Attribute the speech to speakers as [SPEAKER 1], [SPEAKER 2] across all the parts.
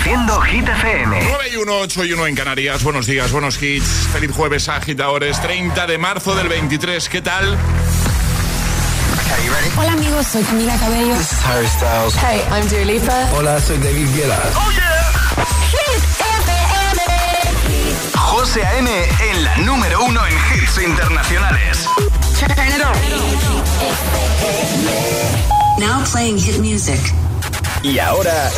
[SPEAKER 1] Reproduciendo Hit FM.
[SPEAKER 2] 9 y 1, 8 y 1 en Canarias. Buenos días, buenos hits. Feliz jueves, agitadores. 30 de marzo del 23. ¿Qué tal?
[SPEAKER 3] Hola amigos, soy Camila Cabello.
[SPEAKER 4] This is Harry Styles.
[SPEAKER 3] Hey, I'm Dua Lipa.
[SPEAKER 4] Hola, soy David Guetta.
[SPEAKER 1] ¡Oh, yeah!
[SPEAKER 3] Hit
[SPEAKER 1] FM. José A.M. en la número uno en hits internacionales.
[SPEAKER 3] Turn it on.
[SPEAKER 5] Now playing hit music.
[SPEAKER 1] Y ahora...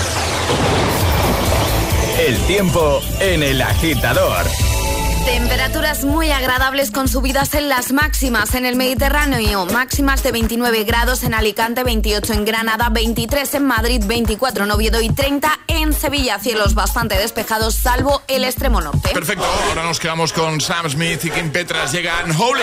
[SPEAKER 1] El tiempo en el agitador.
[SPEAKER 6] Temperaturas muy agradables con subidas en las máximas en el Mediterráneo, máximas de 29 grados en Alicante, 28 en Granada, 23 en Madrid, 24 en Oviedo y 30 en Sevilla. Cielos bastante despejados, salvo el extremo norte.
[SPEAKER 2] Perfecto, ahora nos quedamos con Sam Smith y Kim Petras. Llegan Holy.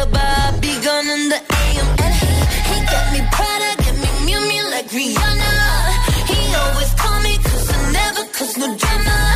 [SPEAKER 7] cause no drama.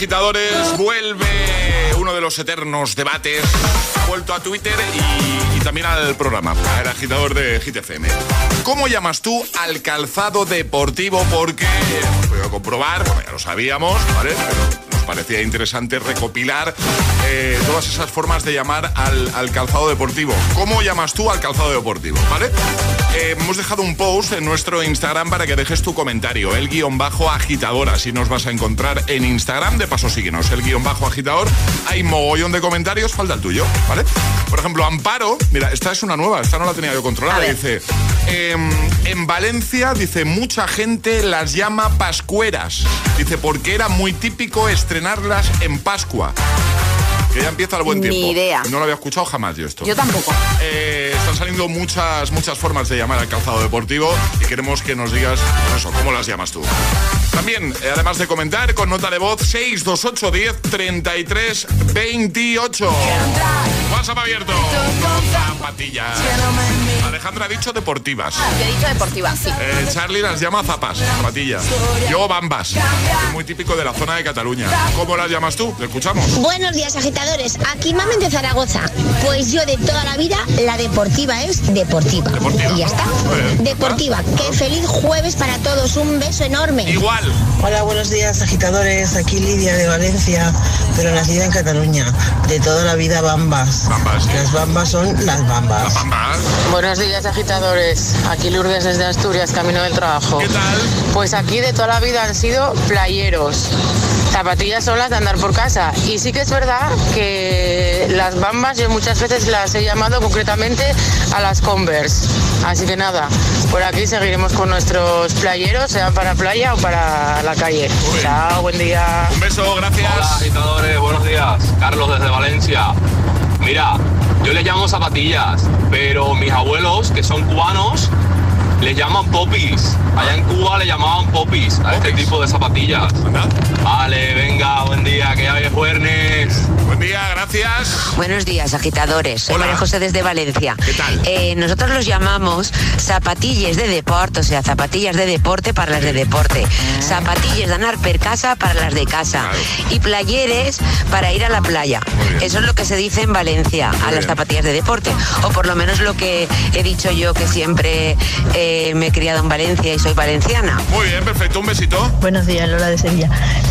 [SPEAKER 2] Agitadores, vuelve uno de los eternos debates. Ha vuelto a Twitter y, también al programa, el agitador de Hit FM. ¿Cómo llamas tú al calzado deportivo? Porque hemos podido comprobar, bueno, ya lo sabíamos, ¿vale? Pero nos parecía interesante recopilar eh, todas esas formas de llamar al, al, calzado deportivo. ¿Cómo llamas tú al calzado deportivo? ¿Vale? Eh, hemos dejado un post en nuestro Instagram para que dejes tu comentario, el guion bajo agitador, así nos vas a encontrar en Instagram, de paso síguenos, el guion bajo agitador, hay mogollón de comentarios, falta el tuyo, ¿vale? Por ejemplo, Amparo, mira, esta es una nueva, esta no la tenía yo controlada, dice, eh, en Valencia, dice, mucha gente las llama pascueras, dice, porque era muy típico estrenarlas en Pascua. Que ya empieza el buen
[SPEAKER 6] Ni
[SPEAKER 2] tiempo.
[SPEAKER 6] idea.
[SPEAKER 2] No lo había escuchado jamás yo esto.
[SPEAKER 6] Yo tampoco.
[SPEAKER 2] Eh, están saliendo muchas, muchas formas de llamar al calzado deportivo y queremos que nos digas, pues eso, ¿cómo las llamas tú? También, eh, además de comentar, con nota de voz 628 10 33 28. WhatsApp abierto. Zapatillas. Alejandra ha dicho deportivas.
[SPEAKER 6] Yo he dicho deportiva, sí.
[SPEAKER 2] Eh, Charlie las llama zapas, zapatillas. Yo bambas. Es muy típico de la zona de Cataluña. ¿Cómo las llamas tú? ¿Te escuchamos?
[SPEAKER 8] Buenos días, agitadores. Aquí Mamen de Zaragoza. Pues yo de toda la vida, la deportiva es deportiva.
[SPEAKER 2] Deportiva.
[SPEAKER 8] Y ya está. Deportiva. Qué feliz jueves para todos. Un beso enorme.
[SPEAKER 2] Igual.
[SPEAKER 9] Hola, buenos días agitadores, aquí Lidia de Valencia. Pero nacida en Cataluña. De toda la vida bambas.
[SPEAKER 2] Bambas, sí.
[SPEAKER 9] Las bambas son las bambas.
[SPEAKER 2] Bambas.
[SPEAKER 10] Buenos días, agitadores. Aquí Lourdes desde Asturias, camino del trabajo.
[SPEAKER 2] ¿Qué tal?
[SPEAKER 10] Pues aquí de toda la vida han sido playeros. Zapatillas son las de andar por casa. Y sí que es verdad que las bambas yo muchas veces las he llamado concretamente a las Converse. Así que nada, por aquí seguiremos con nuestros playeros, sean para playa o para la calle. Chao, buen día.
[SPEAKER 2] Un beso, gracias.
[SPEAKER 11] Hola agitadores, buenos días. Carlos desde Valencia. Mira, yo les llamo zapatillas, pero mis abuelos, que son cubanos, les llaman popis. Allá en Cuba le llamaban popis a este tipo de zapatillas.
[SPEAKER 2] Anda.
[SPEAKER 11] Vale, venga, buen día, que ya hoy es jueves.
[SPEAKER 2] Buen día, gracias.
[SPEAKER 12] Buenos días, agitadores. Soy
[SPEAKER 2] Hola.
[SPEAKER 12] María José desde Valencia.
[SPEAKER 2] ¿Qué tal?
[SPEAKER 12] Eh, nosotros los llamamos zapatillas de deporte, o sea, zapatillas de deporte para las de deporte. Zapatillas de andar per casa para las de casa.
[SPEAKER 2] Claro.
[SPEAKER 12] Y playeres para ir a la playa. Eso es lo que se dice en Valencia, a
[SPEAKER 2] bien.
[SPEAKER 12] las zapatillas de deporte. O por lo menos lo que he dicho yo, que siempre eh, me he criado en Valencia y soy valenciana.
[SPEAKER 2] Muy bien, perfecto, un besito.
[SPEAKER 13] Buenos días, Lola de Sevilla.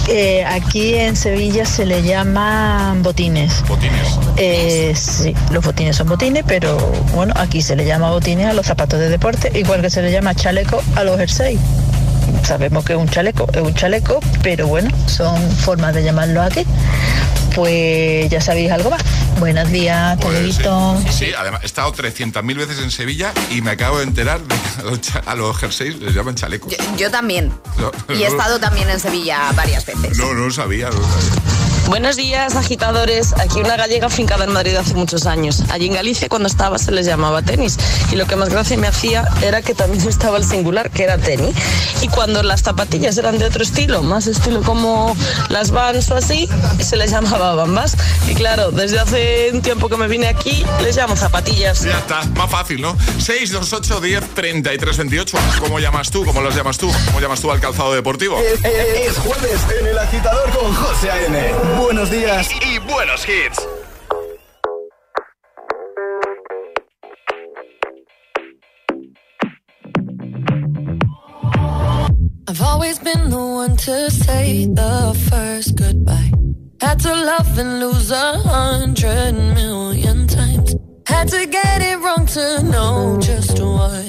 [SPEAKER 13] Eh, aquí en Sevilla se le llaman botines.
[SPEAKER 2] Botines.
[SPEAKER 13] Eh, sí, los botines son botines, pero bueno, aquí se le llama botines a los zapatos de deporte, igual que se le llama chaleco a los jerseys. Sabemos que es un chaleco, es un chaleco, pero bueno, son formas de llamarlo aquí. Pues ya sabéis algo más. Buenos días,
[SPEAKER 2] Pues sí. Sí, además he estado 300.000 veces en Sevilla y me acabo de enterar de que a los, a los jerseys les llaman chalecos.
[SPEAKER 6] Yo, yo también.
[SPEAKER 2] No,
[SPEAKER 6] Y he
[SPEAKER 2] no-
[SPEAKER 6] estado también en Sevilla varias veces.
[SPEAKER 2] No, no lo sabía, no lo sabía.
[SPEAKER 14] Buenos días, agitadores. Aquí una gallega afincada en Madrid hace muchos años. Allí en Galicia, cuando estaba, se les llamaba tenis. Y lo que más gracia me hacía era que también estaba el singular, que era tenis. Y cuando las zapatillas eran de otro estilo, más estilo como las Vans o así, se les llamaba bambas. Y claro, desde hace un tiempo que me vine aquí, les llamo zapatillas.
[SPEAKER 2] Ya está, más fácil, ¿no? 628 10 33 28. ¿Cómo llamas tú? ¿Cómo los llamas tú? ¿Cómo llamas tú al calzado deportivo?
[SPEAKER 1] Es, es- es jueves en el agitador con José A.M. Buenos días y, y buenos hits.
[SPEAKER 15] I've always been the one to say the first goodbye. Had to love and lose a hundred million times. Had to get it wrong to know just what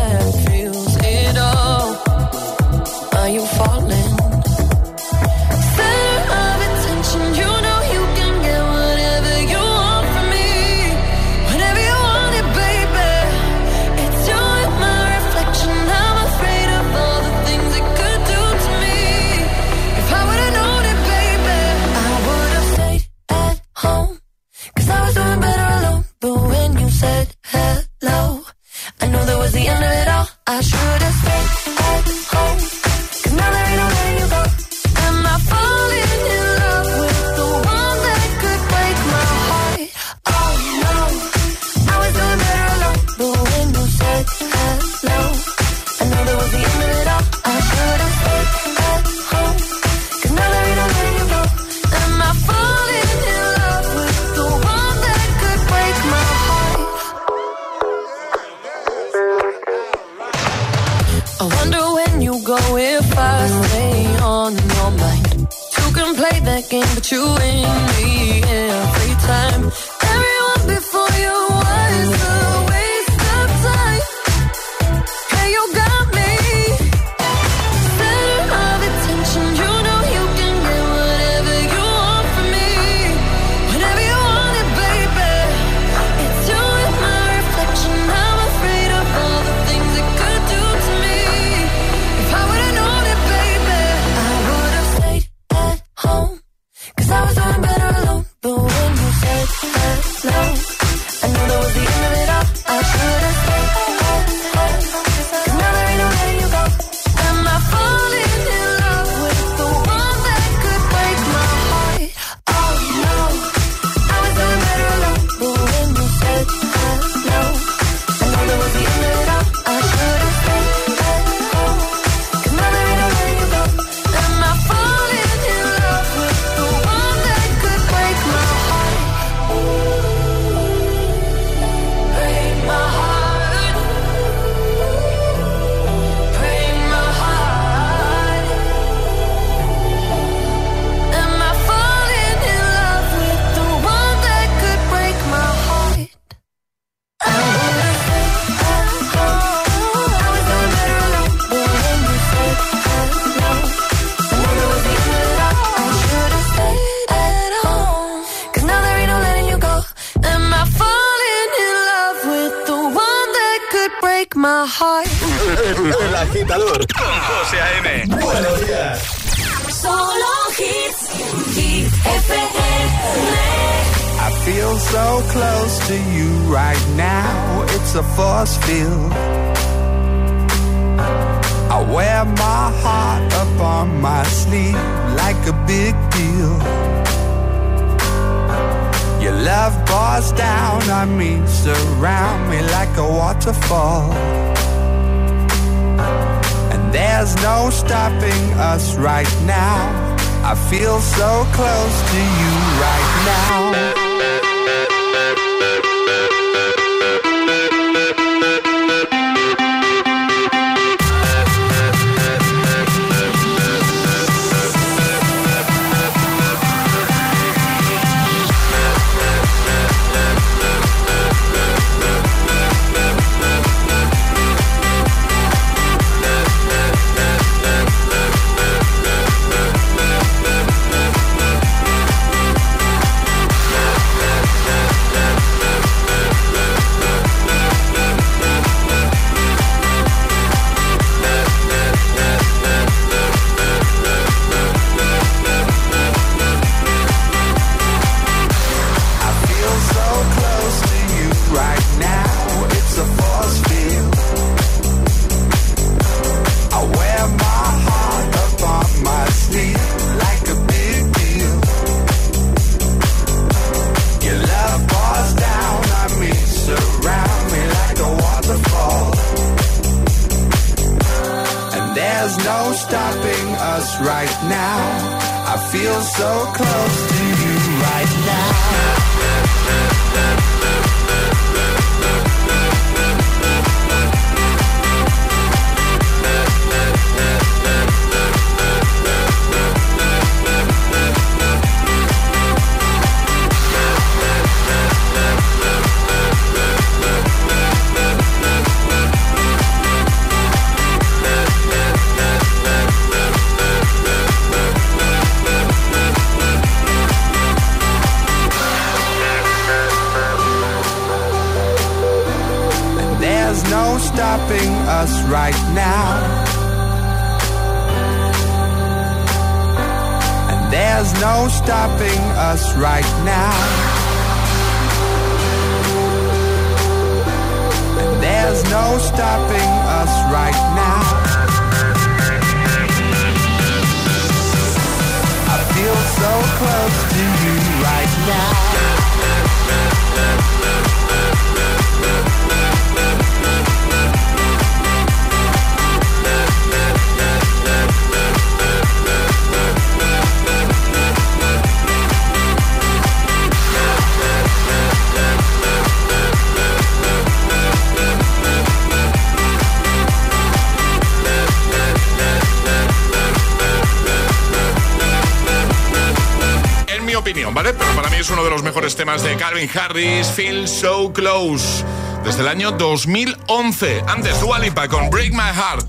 [SPEAKER 2] es uno de los mejores temas de Calvin Harris, Feel So Close, desde el año 2011. Antes, Dua Lipa con Break My Heart.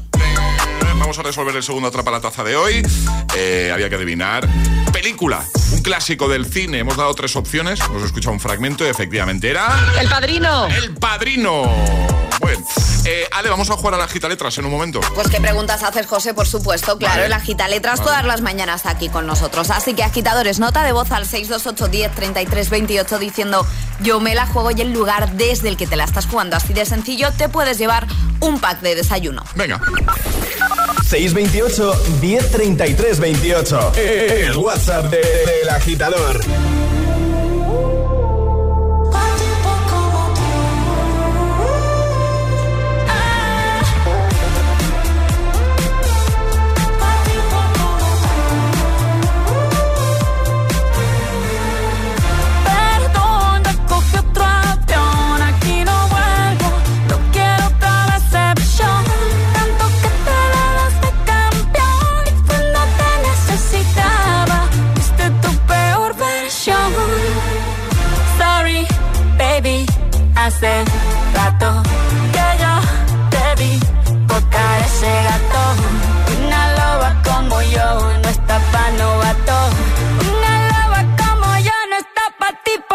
[SPEAKER 2] Vamos a resolver el segundo atrapa la taza de hoy. Eh, había que adivinar. Película, un clásico del cine. Hemos dado tres opciones. Hemos escuchado un fragmento y efectivamente era.
[SPEAKER 16] El padrino.
[SPEAKER 2] El padrino. Bueno, eh, Ale, vamos a jugar a la gita letras en un momento.
[SPEAKER 6] Pues qué preguntas haces, José, por supuesto. Claro,
[SPEAKER 2] Vale.
[SPEAKER 6] el agita letras
[SPEAKER 2] Vale.
[SPEAKER 6] todas las mañanas aquí con nosotros. Así que agitadores, nota de voz al 628 10 33 28 diciendo yo me la juego y el lugar desde el que te la estás jugando así de sencillo te puedes llevar un pack de desayuno.
[SPEAKER 2] Venga.
[SPEAKER 17] 628 1033 28. El WhatsApp de- del agitador.
[SPEAKER 18] hace rato que yo te vi tocar ese gato. Una loba como yo no está pa' novato. Una loba como yo no está pa' tipo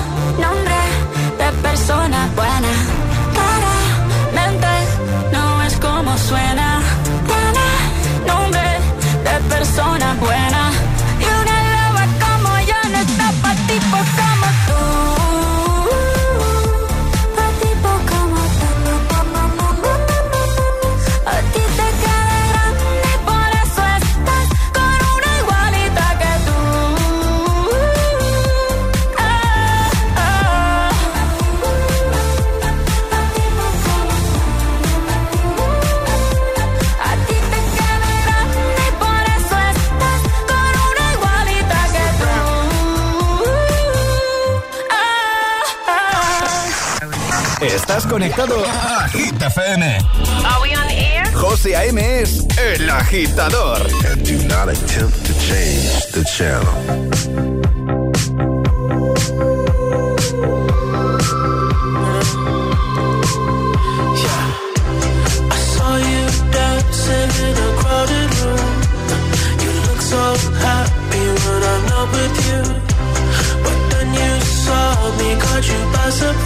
[SPEAKER 17] nombre de persona buena. Claramente no es como suena. Tiene nombre de persona buena.
[SPEAKER 1] Conectado a Hit FM.
[SPEAKER 7] Are we on air?
[SPEAKER 1] José A.M. es el agitador.
[SPEAKER 4] And do not attempt to change the channel.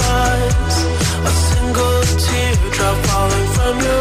[SPEAKER 19] I I'm your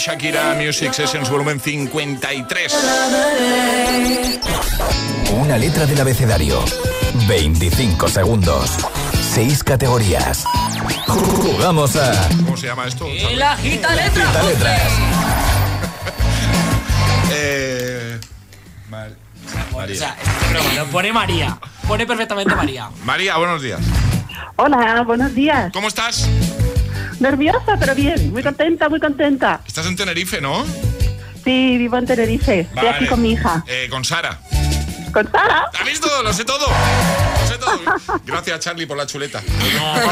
[SPEAKER 2] Shakira, Music Sessions, volumen 53.
[SPEAKER 20] Una letra del abecedario. 25 segundos. 6 categorías. Jugamos a.
[SPEAKER 2] ¿Cómo se llama esto?
[SPEAKER 21] El agita letra.
[SPEAKER 20] Agita letras.
[SPEAKER 2] Eh, Mar-
[SPEAKER 21] O
[SPEAKER 2] María.
[SPEAKER 21] sea, es broma, no pone María. Pone perfectamente María.
[SPEAKER 2] María, buenos días.
[SPEAKER 22] Hola, buenos días.
[SPEAKER 2] ¿Cómo estás?
[SPEAKER 22] Nerviosa, pero bien. Muy contenta, muy contenta.
[SPEAKER 2] Estás en Tenerife, ¿no?
[SPEAKER 22] Sí, vivo en Tenerife. Estoy aquí con mi hija.
[SPEAKER 2] Eh, con Sara.
[SPEAKER 22] ¿Con Sara?
[SPEAKER 2] ¿Has visto? Lo sé todo. Lo sé todo. Gracias, Charlie, por la chuleta.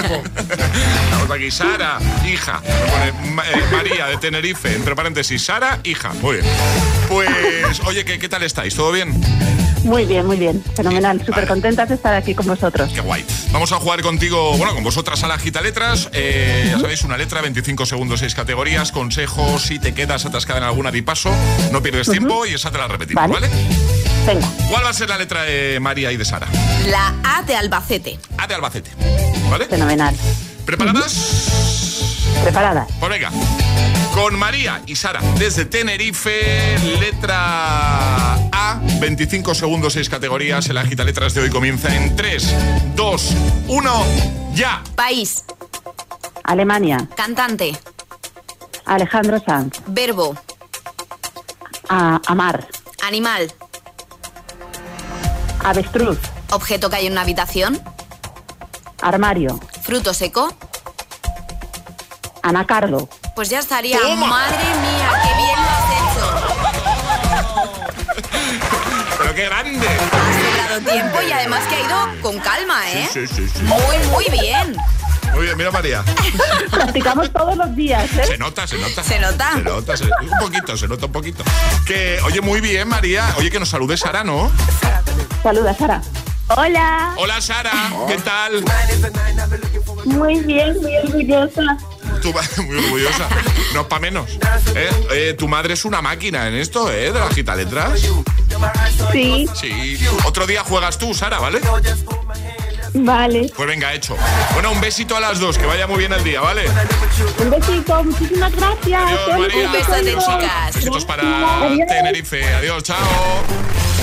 [SPEAKER 2] Estamos aquí. Sara, hija. Me pone Ma- eh, María de Tenerife. Entre paréntesis, Sara, hija. Muy bien. Pues, oye, ¿qué, qué tal estáis? ¿Todo bien?
[SPEAKER 22] Muy bien, muy bien. Fenomenal. Súper contenta de estar aquí con vosotros.
[SPEAKER 2] Qué guay. Vamos a jugar contigo, bueno, con vosotras a la gita letras. Eh, ya sabéis, una letra, 25 segundos, 6 categorías, consejos, si te quedas atascada en alguna di paso, no pierdes tiempo y esa te la repetimos, ¿vale?
[SPEAKER 22] Venga.
[SPEAKER 2] ¿Cuál va a ser la letra de María y de Sara?
[SPEAKER 6] La A de Albacete.
[SPEAKER 2] A de Albacete. ¿Vale?
[SPEAKER 22] Fenomenal.
[SPEAKER 2] ¿Preparadas?
[SPEAKER 22] Preparadas.
[SPEAKER 2] Pues venga. Con María y Sara desde Tenerife, letra A, 25 segundos, 6 categorías. El agita letras de hoy comienza en 3, 2, 1, ya.
[SPEAKER 6] País.
[SPEAKER 22] Alemania.
[SPEAKER 6] Cantante.
[SPEAKER 22] Alejandro Sanz.
[SPEAKER 6] Verbo.
[SPEAKER 22] A- amar.
[SPEAKER 6] Animal.
[SPEAKER 22] Avestruz.
[SPEAKER 6] Objeto que hay en una habitación.
[SPEAKER 22] Armario.
[SPEAKER 6] Fruto seco.
[SPEAKER 22] Anacardo.
[SPEAKER 6] Pues ya estaría.
[SPEAKER 22] Toma.
[SPEAKER 6] Madre mía, qué bien lo has hecho.
[SPEAKER 2] Pero qué grande.
[SPEAKER 6] Ha sobrado tiempo y además que ha ido con calma, ¿eh?
[SPEAKER 2] Sí, sí, sí.
[SPEAKER 6] Muy, muy bien.
[SPEAKER 2] Muy bien, mira María.
[SPEAKER 22] Practicamos todos los días, ¿eh?
[SPEAKER 2] Se nota, se nota.
[SPEAKER 6] Se nota.
[SPEAKER 2] Se nota, se- un poquito, se nota un poquito. Que, oye, muy bien, María. Oye, que nos salude Sara, ¿no?
[SPEAKER 22] Saluda, Sara. Hola.
[SPEAKER 2] Hola, Sara. ¿Qué tal?
[SPEAKER 22] Muy bien, muy orgullosa.
[SPEAKER 2] Tu muy orgullosa. No es para menos. ¿Eh? Eh, tu madre es una máquina en esto, ¿eh? De las gitaletras.
[SPEAKER 22] Sí.
[SPEAKER 2] Sí. Otro día juegas tú, Sara, ¿vale?
[SPEAKER 22] Vale.
[SPEAKER 2] Pues venga, hecho. Bueno, un besito a las dos, que vaya muy bien el día, ¿vale?
[SPEAKER 22] Un besito. Muchísimas gracias.
[SPEAKER 2] Adiós, María.
[SPEAKER 6] Un besote, chicas.
[SPEAKER 2] Besitos para
[SPEAKER 22] Adiós.
[SPEAKER 2] Tenerife. Adiós, chao.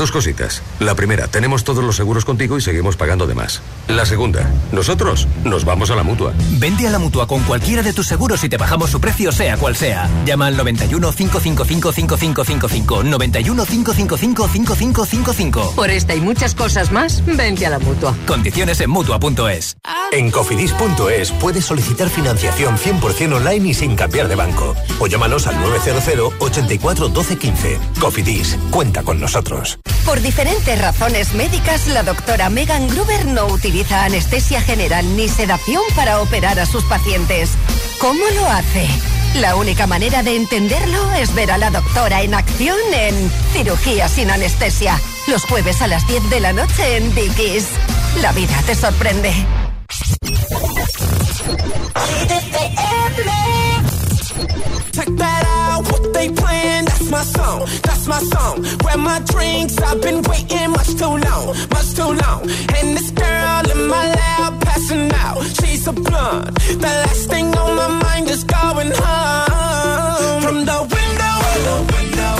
[SPEAKER 23] Dos cositas. La primera, tenemos todos los seguros contigo y seguimos pagando de más. La segunda, nosotros nos vamos a la mutua.
[SPEAKER 24] Vente a la mutua con cualquiera de tus seguros y te bajamos su precio, sea cual sea. Llama al 91 555 5555. 91 555 5555.
[SPEAKER 25] Por esta y muchas cosas más, vente a la mutua.
[SPEAKER 24] Condiciones en mutua.es.
[SPEAKER 26] En cofidis.es puedes solicitar financiación 100% online y sin cambiar de banco. O llámanos al 900 84 12 15. Cofidis, cuenta con nosotros.
[SPEAKER 27] Por diferentes razones médicas, la doctora Megan Gruber no utiliza anestesia general ni sedación para operar a sus pacientes. ¿Cómo lo hace? La única manera de entenderlo es ver a la doctora en acción en Cirugía sin anestesia. Los jueves a las 10 de la noche en Dickies. La vida te sorprende.
[SPEAKER 19] They playing, that's my song, that's my song. Grab my drinks, I've been waiting much too long, much too long. And this girl in my lap passing out, she's a blunt. The last thing on my mind is going home. From the window, the wall,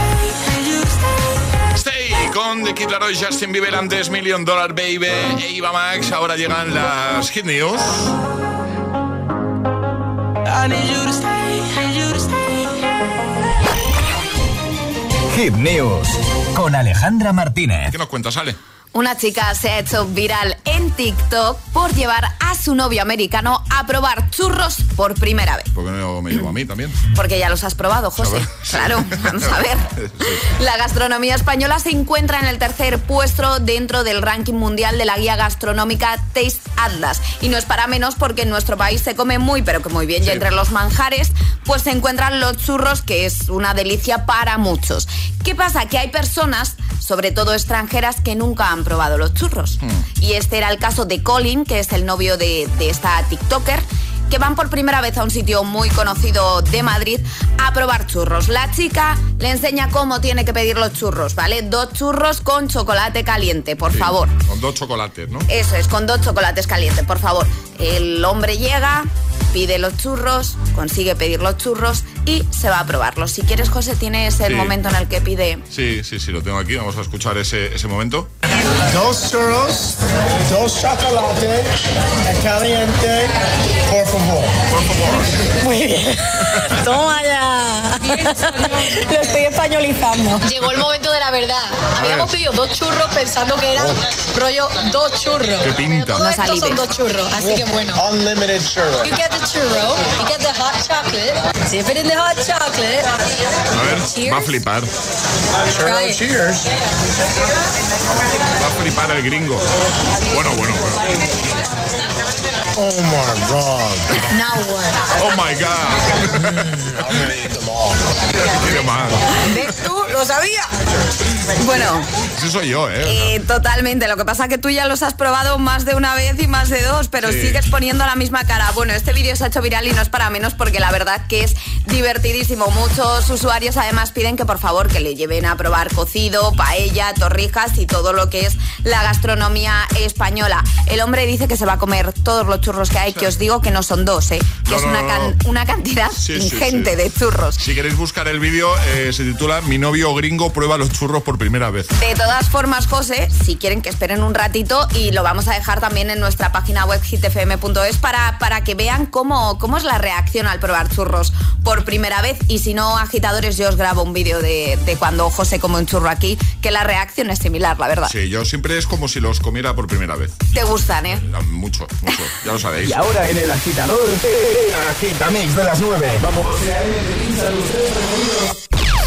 [SPEAKER 2] con The Kid Laroi, Justin Bieber, antes Million Dollar Baby, Eva Max. Ahora llegan las Hit News.
[SPEAKER 20] Hit News con Alejandra Martínez.
[SPEAKER 2] ¿Qué nos cuentas, Ale?
[SPEAKER 6] Una chica se ha hecho viral en TikTok por llevar a su novio americano a probar churros por primera vez.
[SPEAKER 2] ¿Por qué no me llevo a mí también?
[SPEAKER 6] Porque ya los has probado, José. Claro, vamos a ver. La gastronomía española se encuentra en el tercer puesto dentro del ranking mundial de la guía gastronómica Taste Atlas. Y no es para menos porque en nuestro país se come muy, pero que muy bien. Y entre los manjares, pues se encuentran los churros, que es una delicia para muchos. ¿Qué pasa? Que hay personas, sobre todo extranjeras, que nunca han probado los churros. Y este era el caso de Colin, que es el novio de, de esta TikToker que van por primera vez a un sitio muy conocido de Madrid a probar churros. La chica le enseña cómo tiene que pedir los churros, ¿vale? Dos churros con chocolate caliente, por
[SPEAKER 2] Sí,
[SPEAKER 6] favor.
[SPEAKER 2] Con dos chocolates, ¿no?
[SPEAKER 6] Eso es, con dos chocolates calientes, por favor. El hombre llega, pide los churros, consigue pedir los churros y se va a probarlos. Si quieres, José, tienes el
[SPEAKER 2] Sí.
[SPEAKER 6] momento en el que pide
[SPEAKER 2] Sí, sí, sí, lo tengo aquí. Vamos a escuchar ese, ese momento.
[SPEAKER 28] Dos churros, dos chocolates, caliente, por favor.
[SPEAKER 2] Por favor.
[SPEAKER 28] Muy bien.
[SPEAKER 29] Toma ya. Lo estoy españolizando.
[SPEAKER 16] Llegó el momento de la verdad. Habíamos pedido dos churros pensando que eran rollo dos churros.
[SPEAKER 2] Qué pinta.
[SPEAKER 16] Todo esto son dos churros, así que bueno.
[SPEAKER 28] Unlimited churro.
[SPEAKER 16] You get the churro, you get the hot chocolate. Dip it in the hot chocolate.
[SPEAKER 2] A ver, va a flipar.
[SPEAKER 16] It.
[SPEAKER 28] Cheers.
[SPEAKER 2] Va a flipar el gringo. Bueno, bueno, bueno.
[SPEAKER 28] Oh my God.
[SPEAKER 16] Now what?
[SPEAKER 2] Oh my God. Qué mal.
[SPEAKER 29] ¿Ves tú? Lo sabía.
[SPEAKER 6] Bueno,
[SPEAKER 2] Ese soy yo, ¿eh?
[SPEAKER 6] eh, totalmente. Lo que pasa es que tú ya los has probado más de una vez y más de dos, pero
[SPEAKER 2] Sí.
[SPEAKER 6] sigues poniendo la misma cara. Bueno, este vídeo se ha hecho viral y no es para menos porque la verdad que es divertidísimo. Muchos usuarios además piden que por favor que le lleven a probar cocido, paella, torrijas y todo lo que es la gastronomía española. El hombre dice que se va a comer todos los churros que hay, que os digo que no son dos, ¿eh? que
[SPEAKER 2] No,
[SPEAKER 6] es
[SPEAKER 2] no,
[SPEAKER 6] una, can- una cantidad
[SPEAKER 2] Sí, sí,
[SPEAKER 6] ingente
[SPEAKER 2] sí.
[SPEAKER 6] de churros.
[SPEAKER 2] Si queréis buscar el vídeo, eh, se titula Mi novio gringo prueba los churros por primera vez.
[SPEAKER 6] De todas formas, José, si quieren que esperen un ratito y lo vamos a dejar también en nuestra página web hitfm.es para, para que vean cómo, cómo es la reacción al probar churros por primera vez. Y si no, agitadores, yo os grabo un vídeo de, de cuando José come un churro aquí, que la reacción es similar, la verdad.
[SPEAKER 2] Sí, yo siempre es como si los comiera por primera vez.
[SPEAKER 6] Te gustan, ¿eh?
[SPEAKER 2] Mucho, mucho, ya lo sabéis.
[SPEAKER 1] Y ahora en el agitador, el agitamix de las 9. Vamos.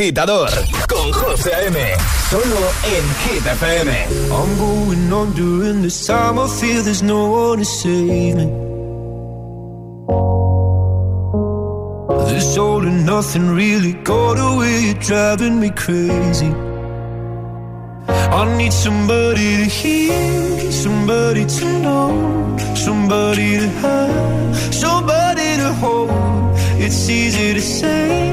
[SPEAKER 1] agitador con José A.M. Solo en Hit FM.
[SPEAKER 30] I'm going on during this time. I feel there's no one to save me. This all and nothing really got away. You're driving me crazy. I need somebody to hear, somebody to know, somebody to have, somebody to hold. It's easy to say,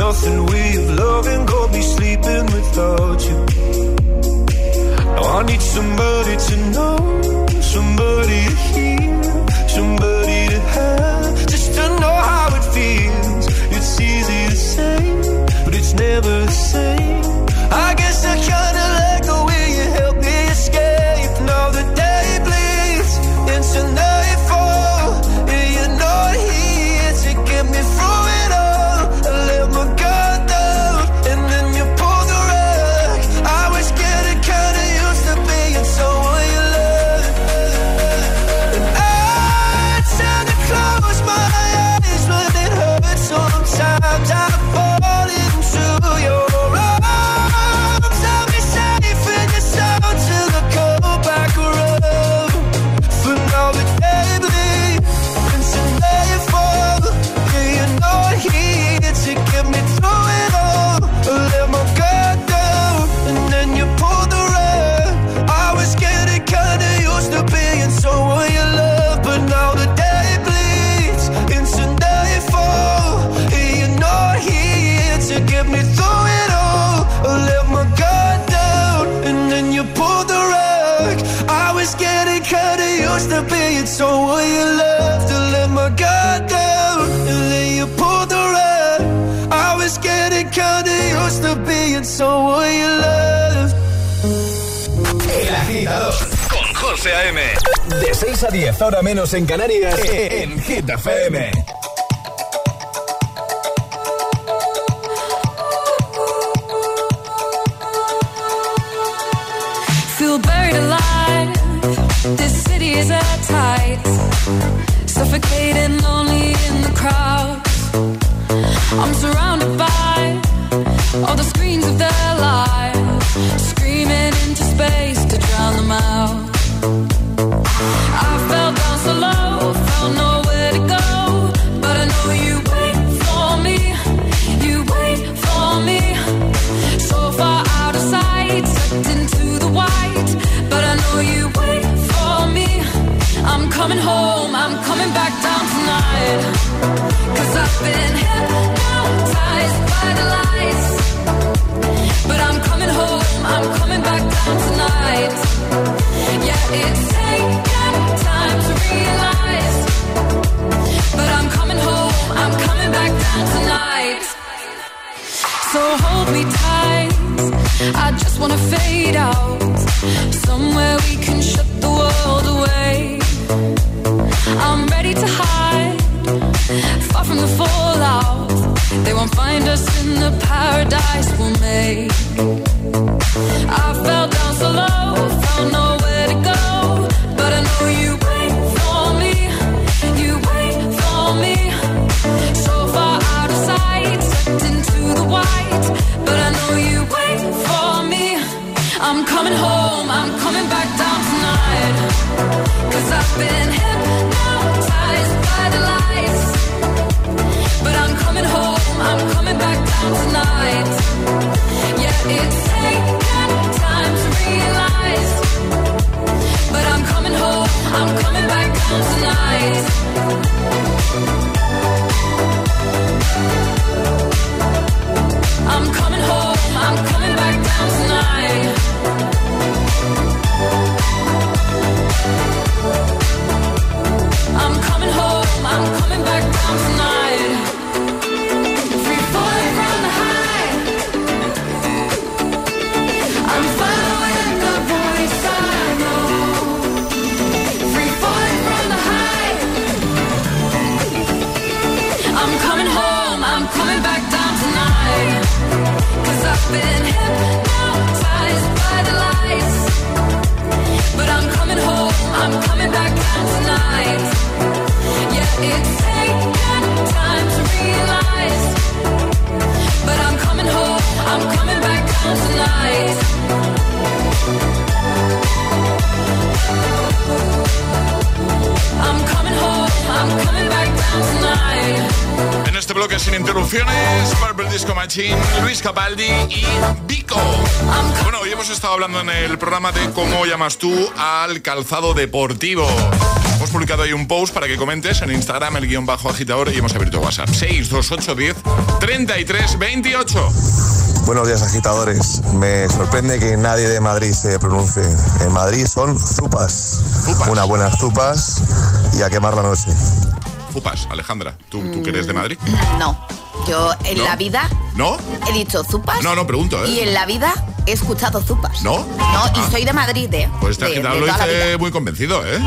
[SPEAKER 30] Nothing way of loving got me sleeping without you. Now I need somebody to know, somebody to hear,
[SPEAKER 20] en Canarias.
[SPEAKER 2] interrupciones, Purple Disco Machine, Luis Capaldi y Vico. Bueno, hoy hemos estado hablando en el programa de cómo llamas tú al calzado deportivo. Hemos publicado ahí un post para que comentes en Instagram, el guion bajo agitador y hemos abierto WhatsApp. 628 10
[SPEAKER 31] Buenos días, agitadores. Me sorprende que nadie de Madrid se pronuncie. En Madrid son zupas. zupas. Unas buenas zupas y a quemar la noche.
[SPEAKER 2] Zupas. Alejandra, ¿tú, tú que eres de mm, Madrid?
[SPEAKER 6] No. Yo en
[SPEAKER 2] ¿No?
[SPEAKER 6] la vida
[SPEAKER 2] ¿No?
[SPEAKER 6] he dicho zupas.
[SPEAKER 2] No, no, pregunto, ¿eh?
[SPEAKER 6] Y en la vida he escuchado zupas.
[SPEAKER 2] ¿No?
[SPEAKER 6] No, y
[SPEAKER 2] Ah.
[SPEAKER 6] soy de Madrid, ¿eh?
[SPEAKER 2] Pues este
[SPEAKER 6] de,
[SPEAKER 2] lo dice muy convencido, ¿eh?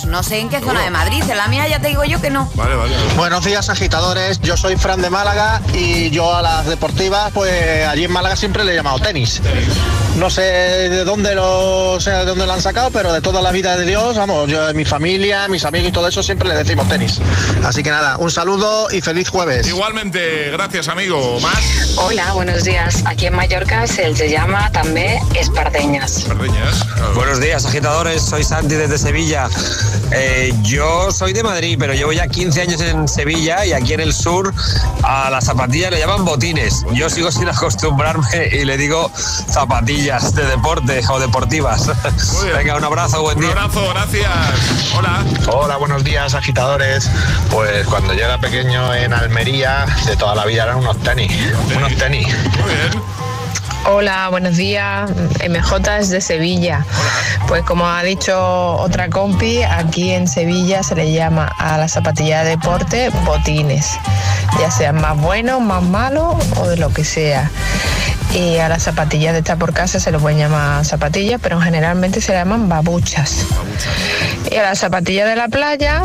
[SPEAKER 6] Pues no sé en qué zona de Madrid. En la mía ya te digo yo que no.
[SPEAKER 2] Vale, vale.
[SPEAKER 28] Buenos días, agitadores. Yo soy Fran de Málaga y yo a las deportivas, pues allí en Málaga siempre le he llamado tenis. No sé de dónde lo, o sea, de dónde lo han sacado, pero de toda la vida de Dios, vamos, yo, mi familia, mis amigos y todo eso siempre le decimos tenis. Así que nada, un saludo y feliz jueves.
[SPEAKER 2] Igualmente, gracias, amigo. Más.
[SPEAKER 32] Hola, buenos días. Aquí en Mallorca se llama también espardeñas.
[SPEAKER 33] Buenos días, agitadores. Soy Santi desde Sevilla. Eh, yo soy de Madrid, pero llevo ya 15 años en Sevilla y aquí en el sur a las zapatillas le llaman botines. Yo sigo sin acostumbrarme y le digo zapatillas de deporte o deportivas. Venga, un abrazo, buen día.
[SPEAKER 2] Un abrazo, gracias. Hola.
[SPEAKER 28] Hola, buenos días, agitadores. Pues cuando yo era pequeño en Almería, de toda la vida eran unos tenis. Unos tenis.
[SPEAKER 2] Muy bien.
[SPEAKER 34] Hola, buenos días. MJ es de Sevilla. Pues como ha dicho otra compi, aquí en Sevilla se le llama a la zapatilla de deporte botines, ya sean más buenos, más malos o de lo que sea. Y a las zapatillas de estar por casa se les pueden llamar zapatillas, pero generalmente se llaman babuchas. Y a las zapatillas de la playa,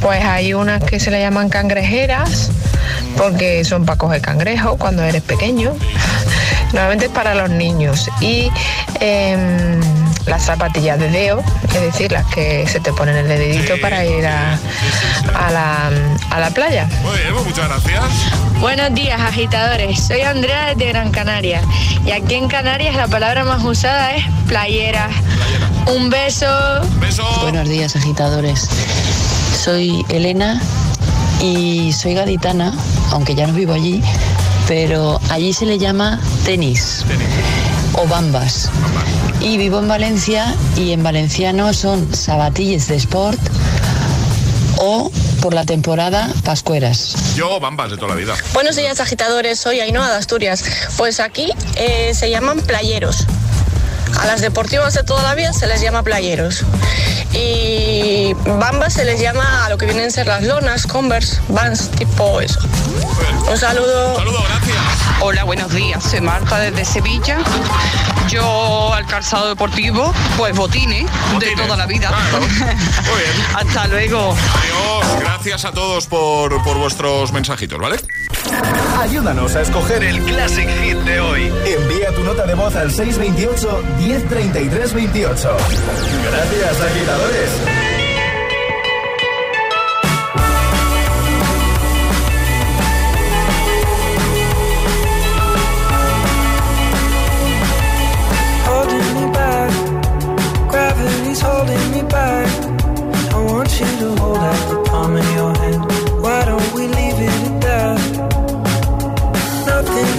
[SPEAKER 34] pues hay unas que se le llaman cangrejeras, porque son para coger cangrejo cuando eres pequeño. Normalmente es para los niños. Y em, las zapatillas de deo, es decir, las que se te ponen en el dedito para ir a, a la, a la playa.
[SPEAKER 2] Muy bien, pues muchas gracias.
[SPEAKER 35] Buenos días, agitadores. Soy Andrea desde Gran Canaria. Y aquí en Canarias la palabra más usada es playera. Un beso.
[SPEAKER 36] Buenos días, agitadores. Soy Elena y soy gaditana, aunque ya no vivo allí, pero allí se le llama tenis o bambas. Y vivo en Valencia y en valenciano son sabatilles de sport o por la temporada pascueras.
[SPEAKER 2] Yo, bambas de toda la vida.
[SPEAKER 35] Buenos días, agitadores. Soy Ainhoa de Asturias. Pues aquí eh, se llaman playeros. A las deportivas de toda la vida se les llama playeros. Y bambas se les llama a lo que vienen a ser las lonas, converse, vans, tipo eso. Un saludo.
[SPEAKER 37] Hola, buenos días. Soy Marta desde Sevilla. Yo al calzado deportivo, pues botines, de toda la vida. Hasta luego.
[SPEAKER 2] Adiós. Gracias a todos por, por vuestros mensajitos, ¿vale?
[SPEAKER 20] Ayúdanos a escoger el Classic Hit de hoy. Envía tu nota de voz al 628 1033 28. Gracias, agitadores.
[SPEAKER 19] holding me back. Back. I want you to hold out the palm of your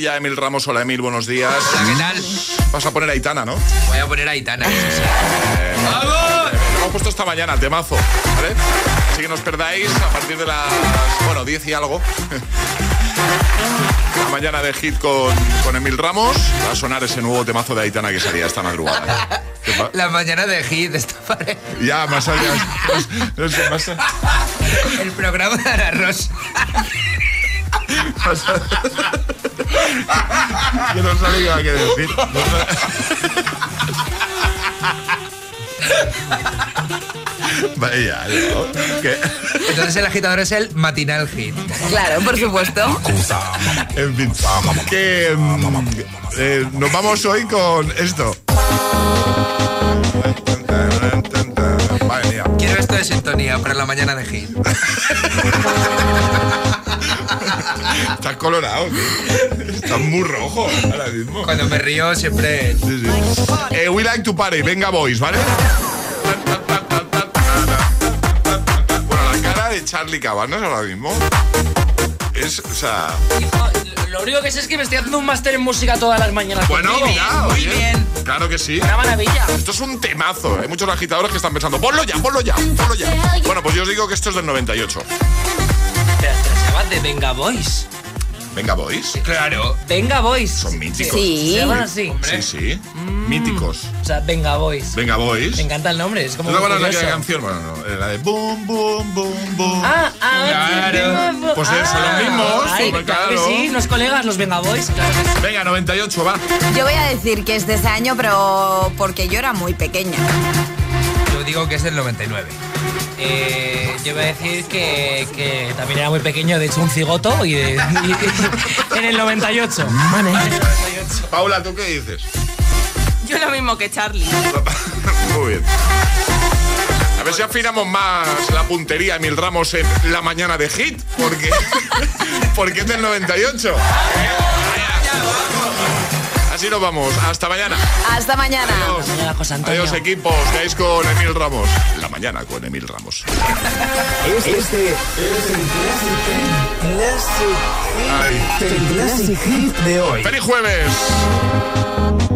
[SPEAKER 2] ya Emil Ramos. Hola Emil, buenos días.
[SPEAKER 38] ¿qué tal?
[SPEAKER 2] Vas a poner a Aitana, ¿no?
[SPEAKER 38] Voy a poner a Aitana.
[SPEAKER 2] ¡Vamos! Hemos puesto esta mañana el temazo, ¿vale? Así que no os perdáis a partir de las, bueno, 10 y algo. La mañana de hit con, con Emil Ramos. Va a sonar ese nuevo temazo de Aitana que salía esta madrugada. ¿Qué pa-
[SPEAKER 38] La mañana de hit esta pared.
[SPEAKER 2] Ya, más allá. No sé, más allá.
[SPEAKER 38] El programa de Ana Rosa.
[SPEAKER 2] Yo no sabía qué decir. No sabía- Vaya, ¿no? ¿Qué?
[SPEAKER 38] Entonces el agitador es el matinal hit.
[SPEAKER 6] Claro, por supuesto.
[SPEAKER 2] En fin, que mm, eh, nos vamos hoy con esto. Madre mía.
[SPEAKER 38] Quiero esto de sintonía para la mañana de hit.
[SPEAKER 2] Estás colorado, tío. Estás muy rojo ahora mismo.
[SPEAKER 38] Cuando me río siempre...
[SPEAKER 2] Sí, sí. Eh, we like to party, venga boys, ¿vale? Bueno, la cara de Charlie Cabanas ahora mismo es, o sea...
[SPEAKER 39] Lo único que sé es que me estoy haciendo un máster en música todas las mañanas.
[SPEAKER 2] Bueno,
[SPEAKER 39] contigo.
[SPEAKER 2] mira, oye, Claro que sí.
[SPEAKER 39] Una maravilla.
[SPEAKER 2] Esto es un temazo. Hay muchos agitadores que están pensando, ponlo ya, ponlo ya, ponlo ya. Bueno, pues yo os digo que esto es del 98.
[SPEAKER 39] De Venga Boys.
[SPEAKER 2] Venga, boys.
[SPEAKER 38] Claro.
[SPEAKER 39] Venga Boys.
[SPEAKER 2] Son míticos.
[SPEAKER 6] Sí.
[SPEAKER 39] Se llaman así.
[SPEAKER 2] Sí, sí. Míticos.
[SPEAKER 39] O sea, Venga Boys.
[SPEAKER 2] Venga, boys.
[SPEAKER 39] Me encanta el nombre, es como
[SPEAKER 2] ¿No te acuerdas de
[SPEAKER 39] curioso.
[SPEAKER 2] aquella canción? Bueno, no, era la de boom, boom, boom, boom.
[SPEAKER 39] Ah, ah,
[SPEAKER 2] Claro. Pues eso, los mismos,
[SPEAKER 39] Ay,
[SPEAKER 2] hombre,
[SPEAKER 39] claro que
[SPEAKER 2] claro.
[SPEAKER 39] sí, los colegas, los Venga Boys. Claro.
[SPEAKER 2] Venga, 98, va.
[SPEAKER 6] Yo voy a decir que es de ese año, pero porque yo era muy pequeña.
[SPEAKER 38] Yo digo que es del 99.
[SPEAKER 39] Eh, yo voy a decir que, que también era muy pequeño, de hecho un cigoto, y, de- y- en el 98.
[SPEAKER 2] Paula, ¿tú qué dices?
[SPEAKER 40] Yo lo mismo que Charlie.
[SPEAKER 2] Muy bien. A ver si afinamos más la puntería, Emil Ramos, en la mañana de hit, porque, porque es del 98. Así nos vamos. Hasta mañana.
[SPEAKER 6] Hasta mañana.
[SPEAKER 2] Adiós. Adiós, equipos. Quedáis con Emil Ramos. La mañana con Emil Ramos.
[SPEAKER 1] Este es el Classic, el Classic Hit de hoy.
[SPEAKER 2] ¡Feliz jueves!